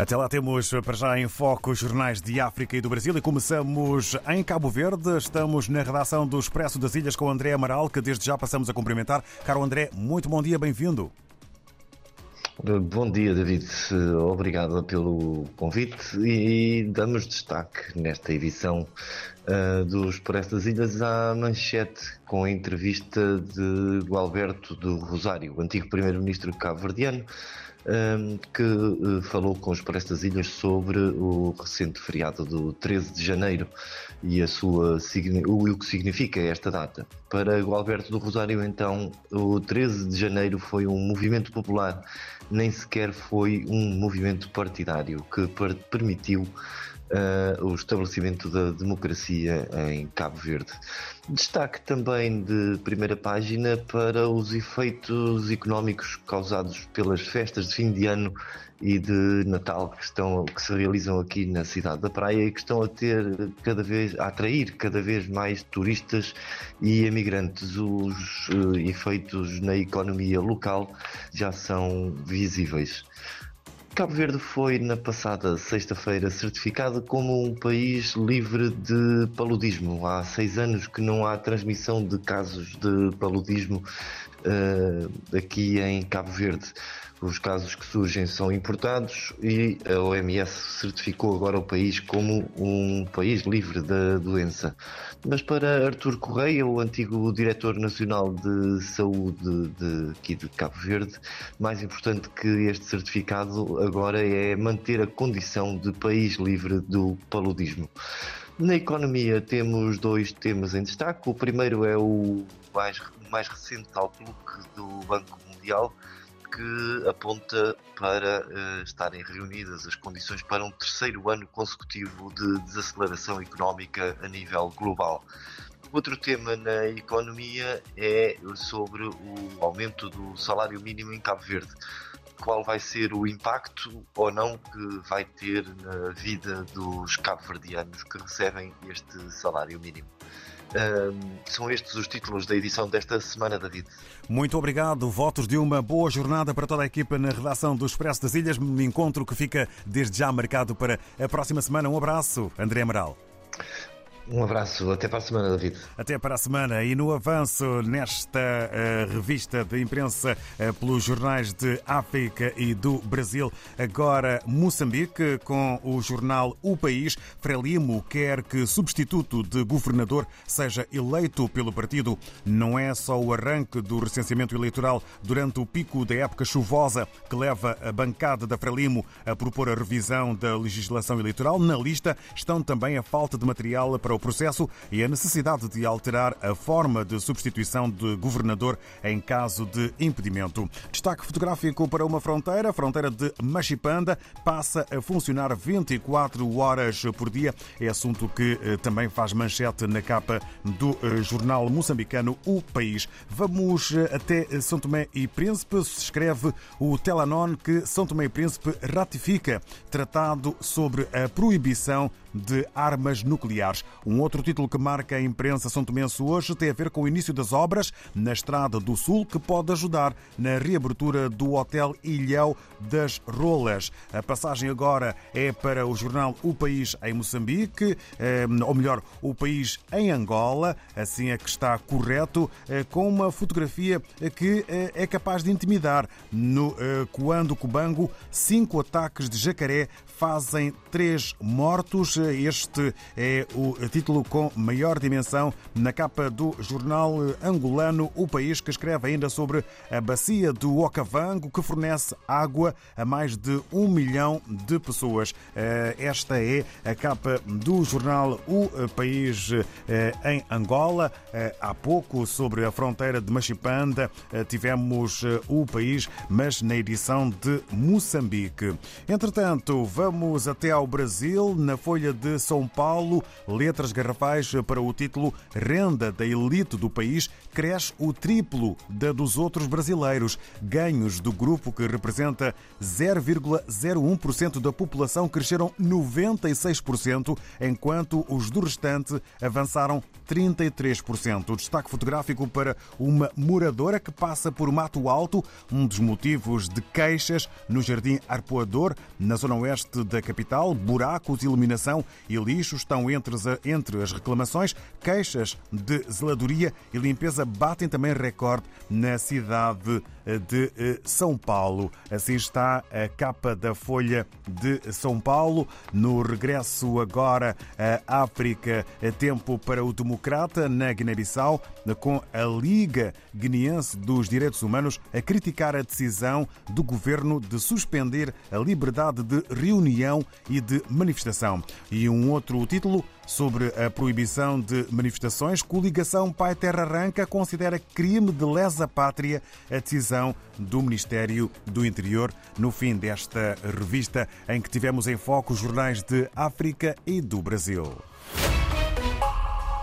Até lá temos para já em foco os jornais de África e do Brasil e começamos em Cabo Verde. Estamos na redação do Expresso das Ilhas com André Amaral, que desde já passamos a cumprimentar. Caro André, muito bom dia, bem-vindo. Bom dia, David. Obrigado pelo convite e damos destaque nesta edição do Expresso das Ilhas à manchete com a entrevista de Gualberto do Rosário, antigo primeiro-ministro cabo-verdiano, que eh, falou com os Expresso das Ilhas sobre o recente feriado do 13 de janeiro e a sua, o que significa esta data. Para o Alberto do Rosário, então, o 13 de janeiro foi um movimento popular, nem sequer foi um movimento partidário que permitiu uh, o estabelecimento da democracia em Cabo Verde. Destaque também de primeira página para os efeitos económicos causados pelas festas de fim de ano e de Natal que, estão, que se realizam aqui na cidade da Praia e que estão a ter cada vez a atrair cada vez mais turistas e imigrantes. Os uh, efeitos na economia local já são visíveis. Cabo Verde foi, na passada sexta-feira, certificado como um país livre de paludismo. Há seis anos que não há transmissão de casos de paludismo uh, aqui em Cabo Verde. Os casos que surgem são importados e a OMS certificou agora o país como um país livre da doença. Mas para Artur Correia, o antigo diretor nacional de saúde de, aqui de Cabo Verde, mais importante que este certificado agora é manter a condição de país livre do paludismo. Na economia temos dois temas em destaque. O primeiro é o mais, mais recente outlook do Banco Mundial, que aponta para uh, estarem reunidas as condições para um terceiro ano consecutivo de desaceleração económica a nível global. Outro tema na economia é sobre o aumento do salário mínimo em Cabo Verde. Qual vai ser o impacto ou não que vai ter na vida dos cabo-verdianos que recebem este salário mínimo? São estes os títulos da edição desta semana, David. Muito obrigado. Votos de uma boa jornada para toda a equipa na redação do Expresso das Ilhas. Um encontro que fica desde já marcado para a próxima semana. Um abraço, André Amaral. Um abraço, até para a semana, David. Até para a semana. E no avanço nesta uh, revista de imprensa uh, pelos jornais de África e do Brasil, agora Moçambique, com o jornal O País. Frelimo quer que substituto de governador seja eleito pelo partido. Não é só o arranque do recenseamento eleitoral durante o pico da época chuvosa que leva a bancada da Frelimo a propor a revisão da legislação eleitoral. Na lista estão também a falta de material para o o processo e a necessidade de alterar a forma de substituição de governador em caso de impedimento. Destaque fotográfico para uma fronteira, a fronteira de Machipanda, passa a funcionar 24 horas por dia. É assunto que eh, também faz manchete na capa do eh, jornal moçambicano O País. Vamos eh, até São Tomé e Príncipe. Se escreve o Telanon que São Tomé e Príncipe ratifica tratado sobre a proibição de armas nucleares. Um outro título que marca a imprensa são tomense hoje tem a ver com o início das obras na Estrada do Sul, que pode ajudar na reabertura do Hotel Ilhéu das Rolas. A passagem agora é para o jornal O País em Moçambique, eh, ou melhor, O País em Angola, assim é que está correto, eh, com uma fotografia que eh, é capaz de intimidar. No Coando Cubango, cinco ataques de jacaré fazem três mortos. Este é o título com maior dimensão na capa do jornal angolano O País, que escreve ainda sobre a bacia do Okavango, que fornece água a mais de um milhão de pessoas. Eh, esta é a capa do jornal O País eh, em Angola. Eh, há pouco, sobre a fronteira de Machipanda, tivemos o país, mas na edição de Moçambique. Entretanto, vamos até ao Brasil. Na Folha Folha de São Paulo, letras garrafais para o título Renda da elite do país cresce o triplo da dos outros brasileiros. Ganhos do grupo que representa 0,01% da população cresceram 96%, enquanto os do restante avançaram 33%. O destaque fotográfico para uma moradora que passa por Mato Alto, um dos motivos de queixas no Jardim Arpoador, na zona oeste da capital. Buracos, iluminação e lixo estão entre as, entre as reclamações. Queixas de zeladoria e limpeza batem também recorde na cidade de eh, São Paulo. Assim está a capa da Folha de São Paulo. No regresso agora à África, tempo para o democrata na Guiné-Bissau, com a Liga Guineense dos Direitos Humanos a criticar a decisão do governo de suspender a liberdade de reunião e de manifestação. E um outro título sobre a proibição de manifestações, coligação Pai Terra Arranca considera crime de lesa pátria a decisão do Ministério do Interior no fim desta revista em que tivemos em foco os jornais de África e do Brasil.